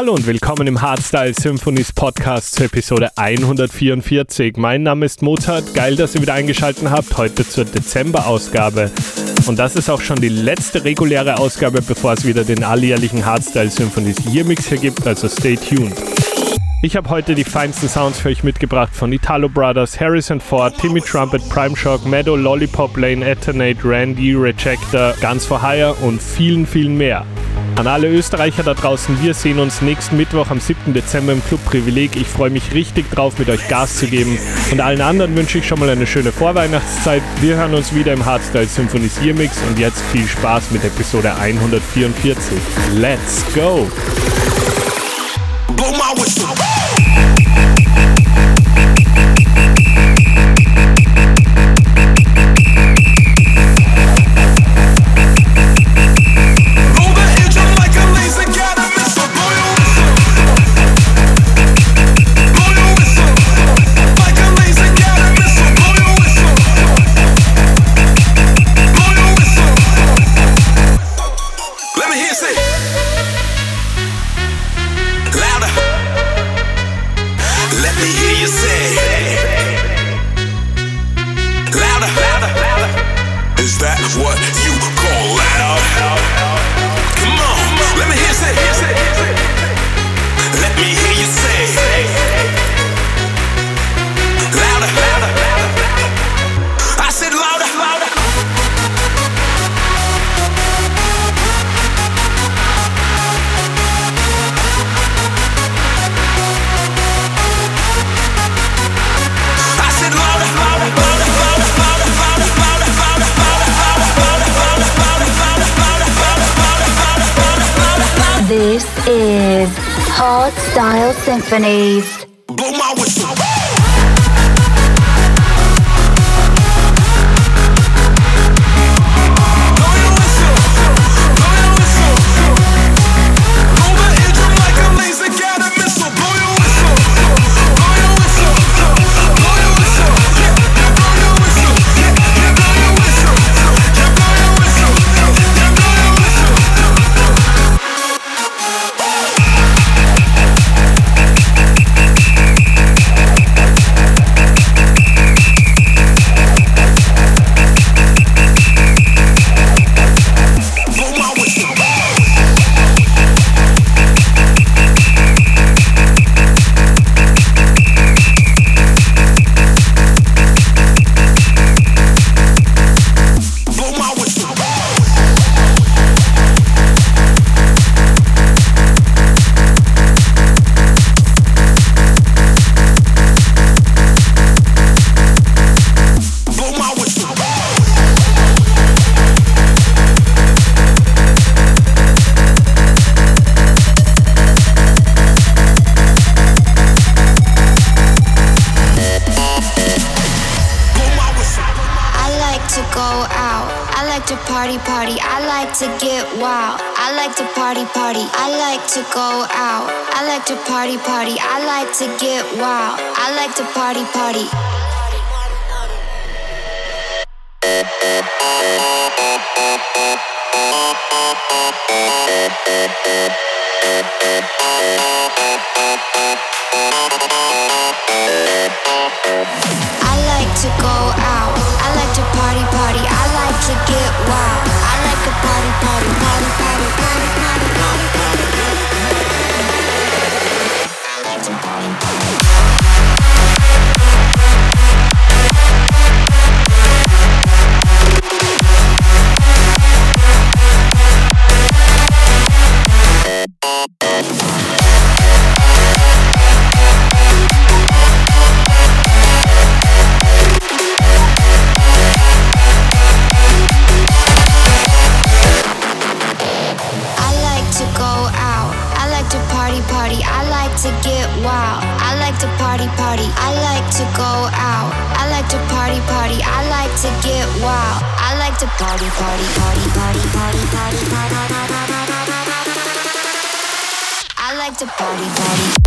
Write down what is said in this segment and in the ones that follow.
Hallo und willkommen im Hardstyle Symphonies Podcast zur Episode 144. Mein Name ist Mozart, geil, dass ihr wieder eingeschaltet habt, heute zur Dezember-Ausgabe. Und das ist auch schon die letzte reguläre Ausgabe, bevor es wieder den alljährlichen Hardstyle Symphonies Year Mix hier gibt, also stay tuned. Ich habe heute die feinsten Sounds für euch mitgebracht von Italo Brothers, Harrison Ford, Timmy Trumpet, Prime Shock, Meadow, Lollipop Lane, Eternate, Randy, Rejector, Guns for Hire und vielen, vielen mehr. An alle Österreicher da draußen, wir sehen uns nächsten Mittwoch am 7. Dezember im Club Privileg. Ich freue mich richtig drauf, mit euch Gas zu geben. Und allen anderen wünsche ich schon mal eine schöne Vorweihnachtszeit. Wir hören uns wieder im Hardstyle Symphonies Mix und jetzt viel Spaß mit Episode 144. Let's go! Blow my whistle. Is Hard Style Symphonies. Blow my whistle. Party, party. I like to get wild. I like to party, party. I like to go out. I like to party, party. I like to get wild. I like to party, party. I like to go I like to party, party, party, party, party, party, party. I like to party, party. Party,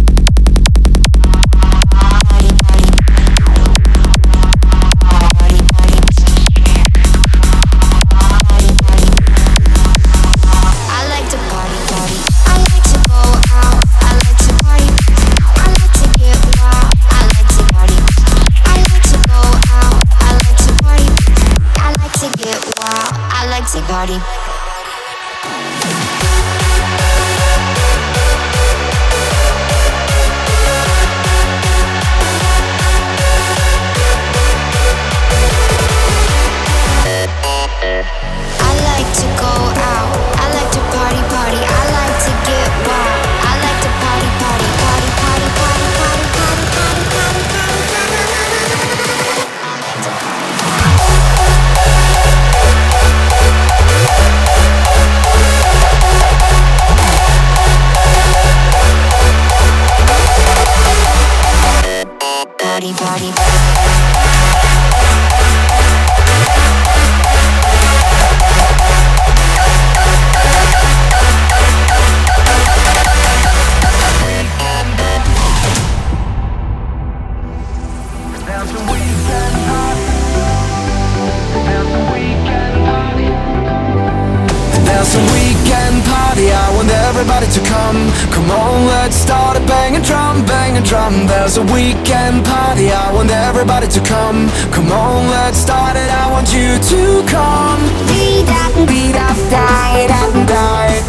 to come. Come on, let's start a banging drum, banging drum. There's a weekend party, I want everybody to come. Come on, let's start it, I want you to come. Beat up, beat up, die, die. Die,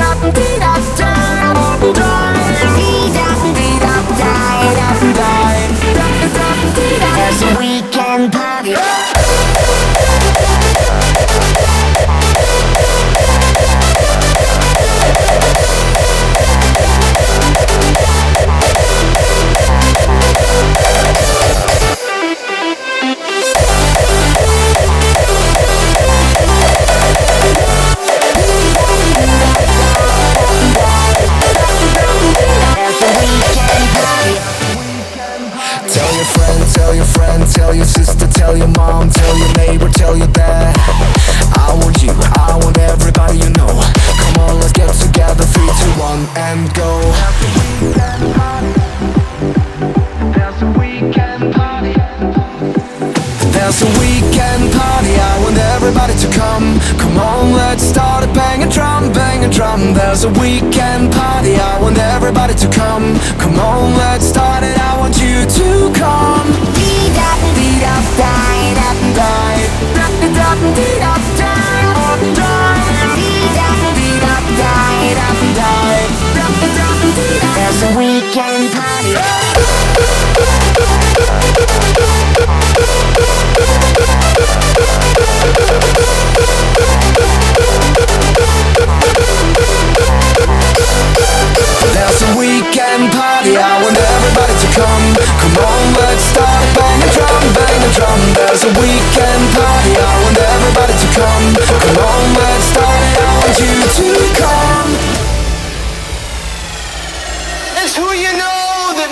up. There's a weekend party. Tell your friend, tell your friend, tell your sister, tell your mom, tell your neighbor, tell your dad. I want you, I want one, and go. There's a weekend party, I want everybody to come. Come on, let's start a bang a drum, bang a drum. There's a weekend party, I want everybody to come. Come on, weekend party.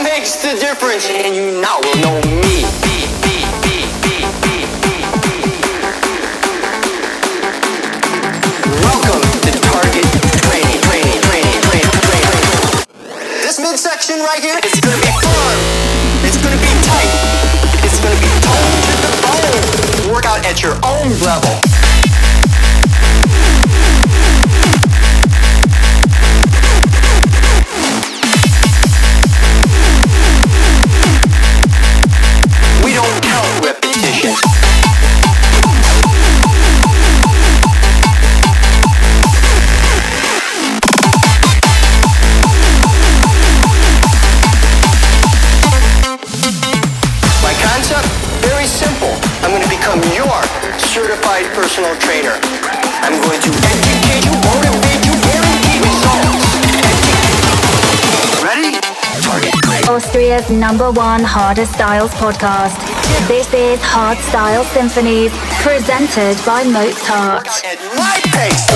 Makes the difference, and you now will know me. Welcome to Target Training, Training, Training, Training, Training. This midsection right here is gonna be fun. It's gonna be tight. It's gonna be toned to the bone. Work out at your own level. Personal trainer. I'm going to educate you, motivate you, guarantee results. Ready? Target. Austria's number one Harder Styles podcast. This is Hard Style Symphonies, presented by Mozart. At my pace.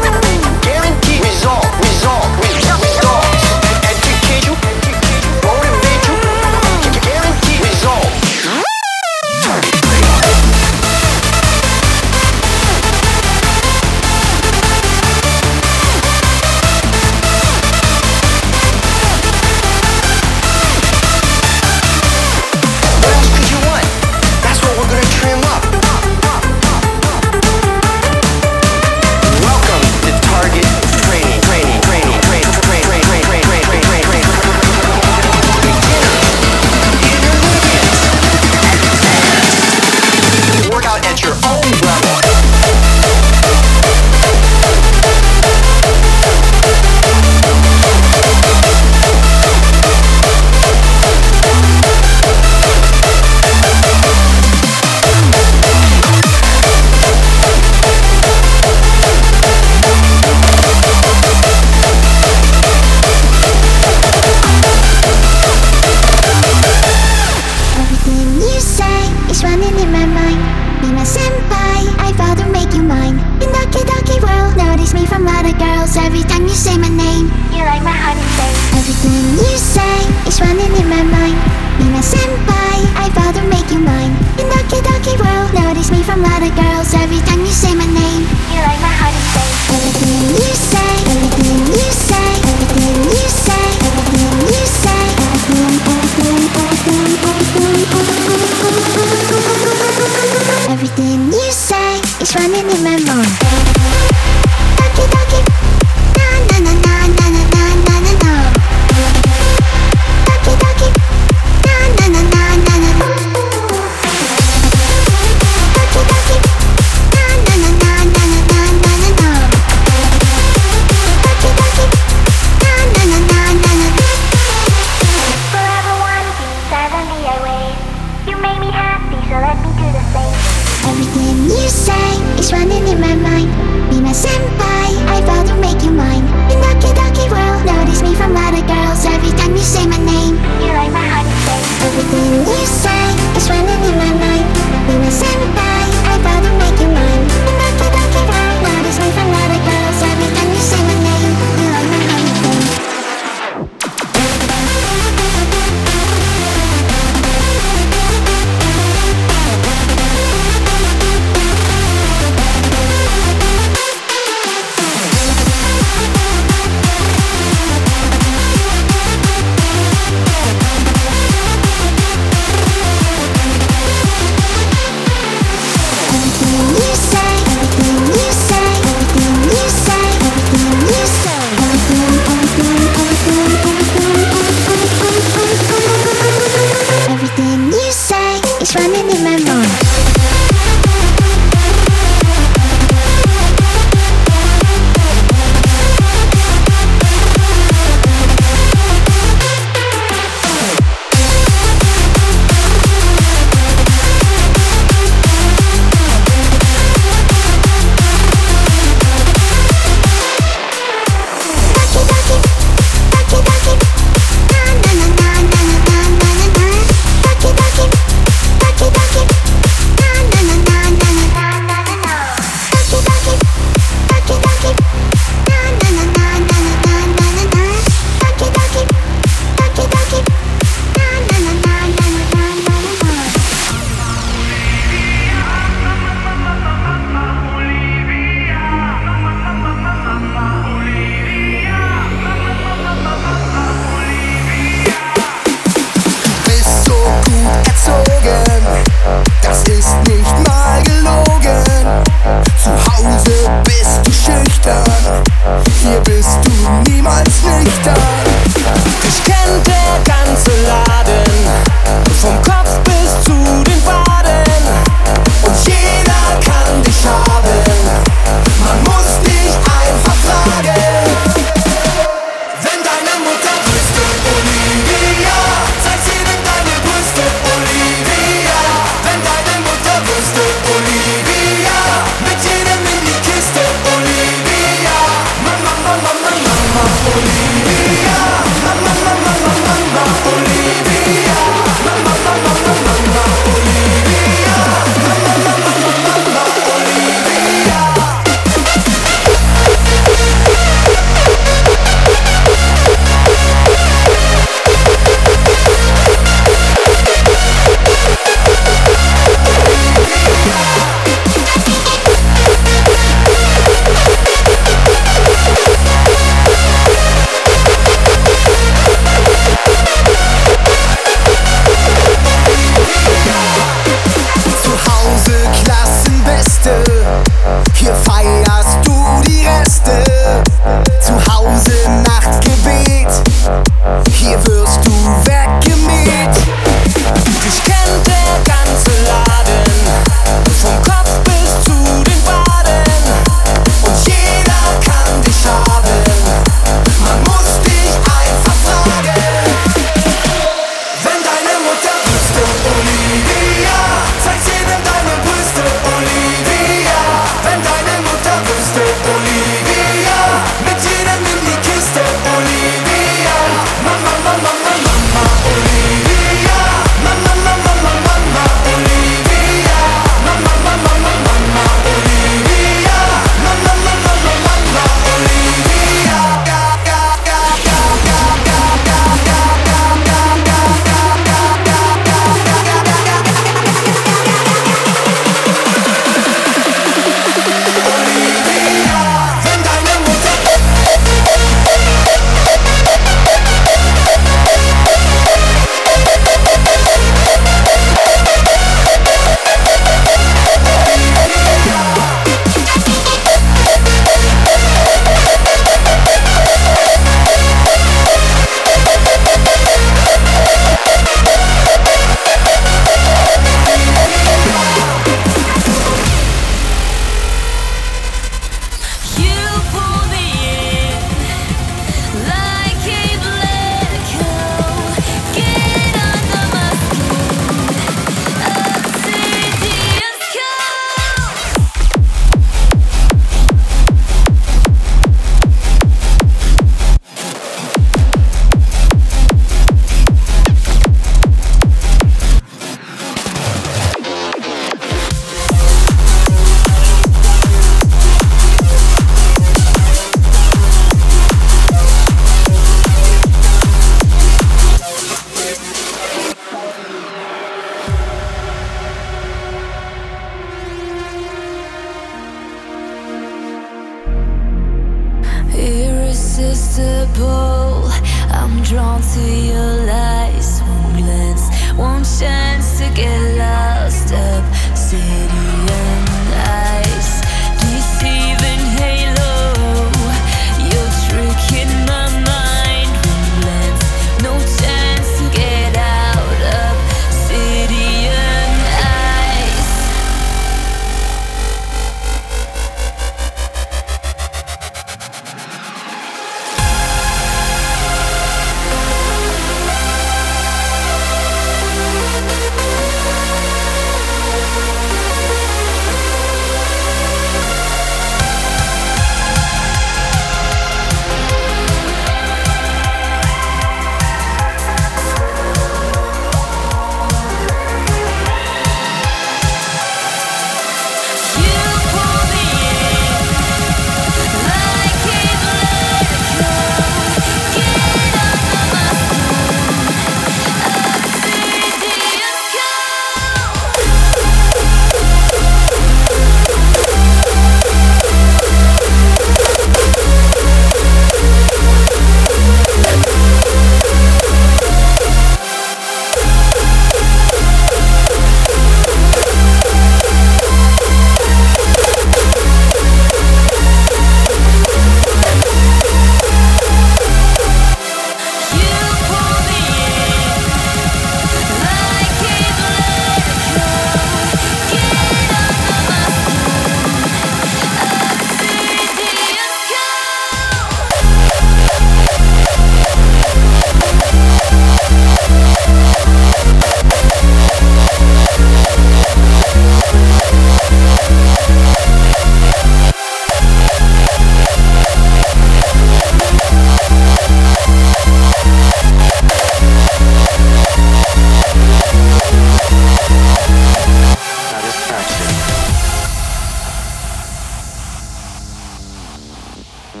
and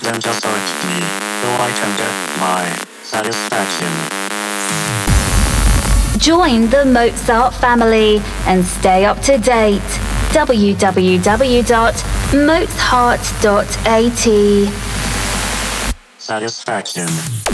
then just hurt me, so I can get my satisfaction. Join the Mozart family and stay up to date. www mozart.at. Satisfaction.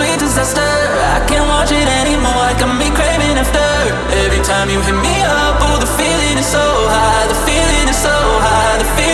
Sweet disaster. I can't watch it anymore. I got me craving after. Every time you hit me up, oh, the feeling is so high. The feeling is so high. The feeling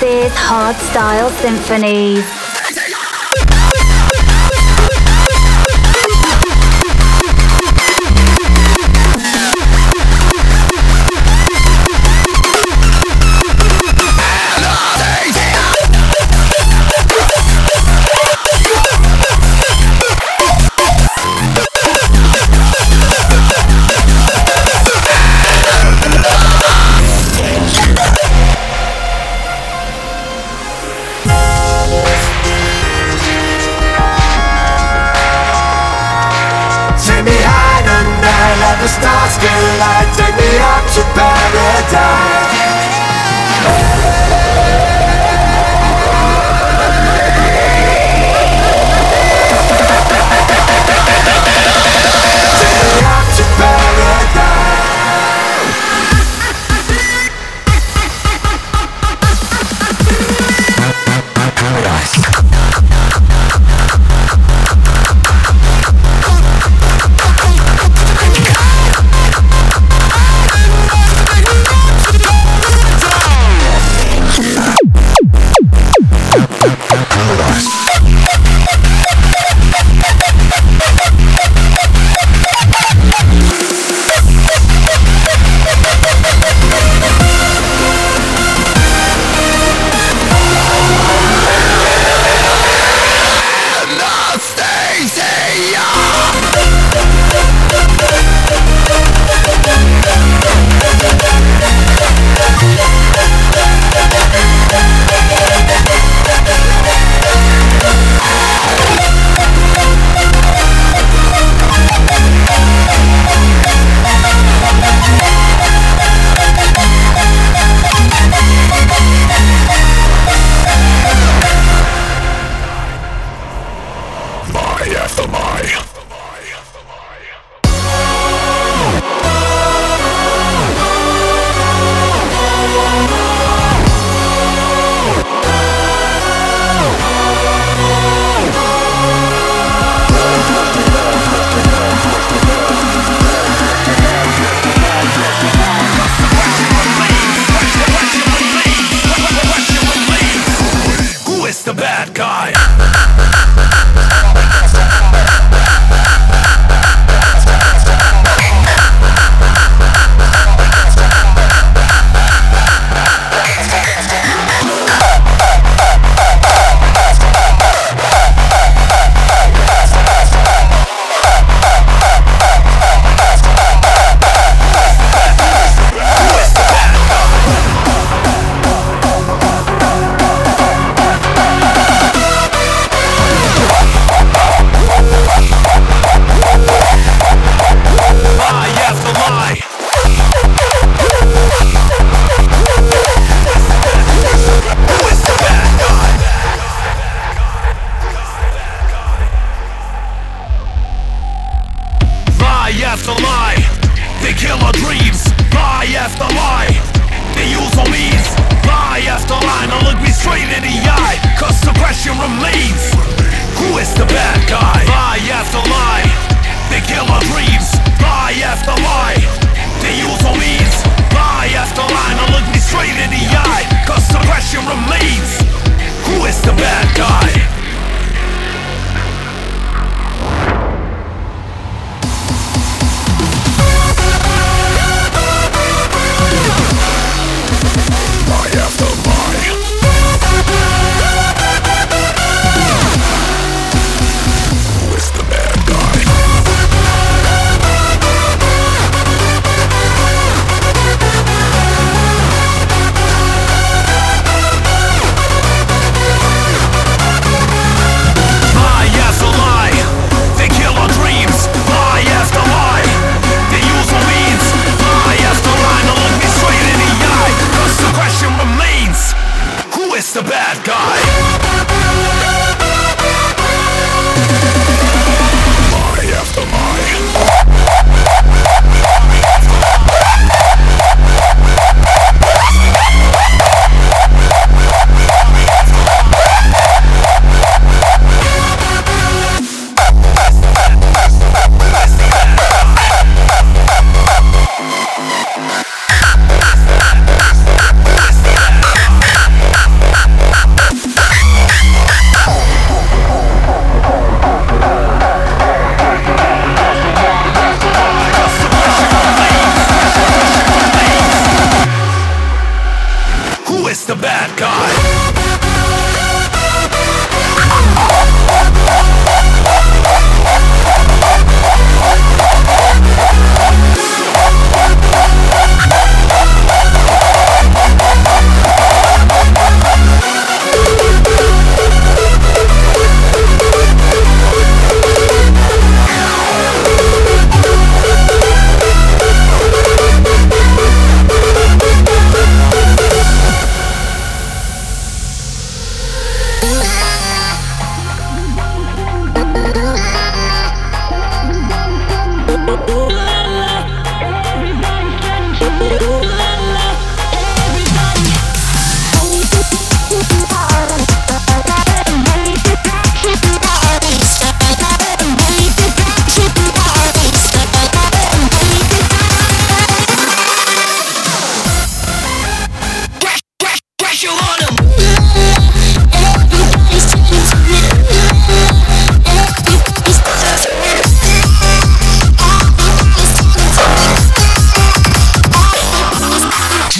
This is Hardstyle Symphonies.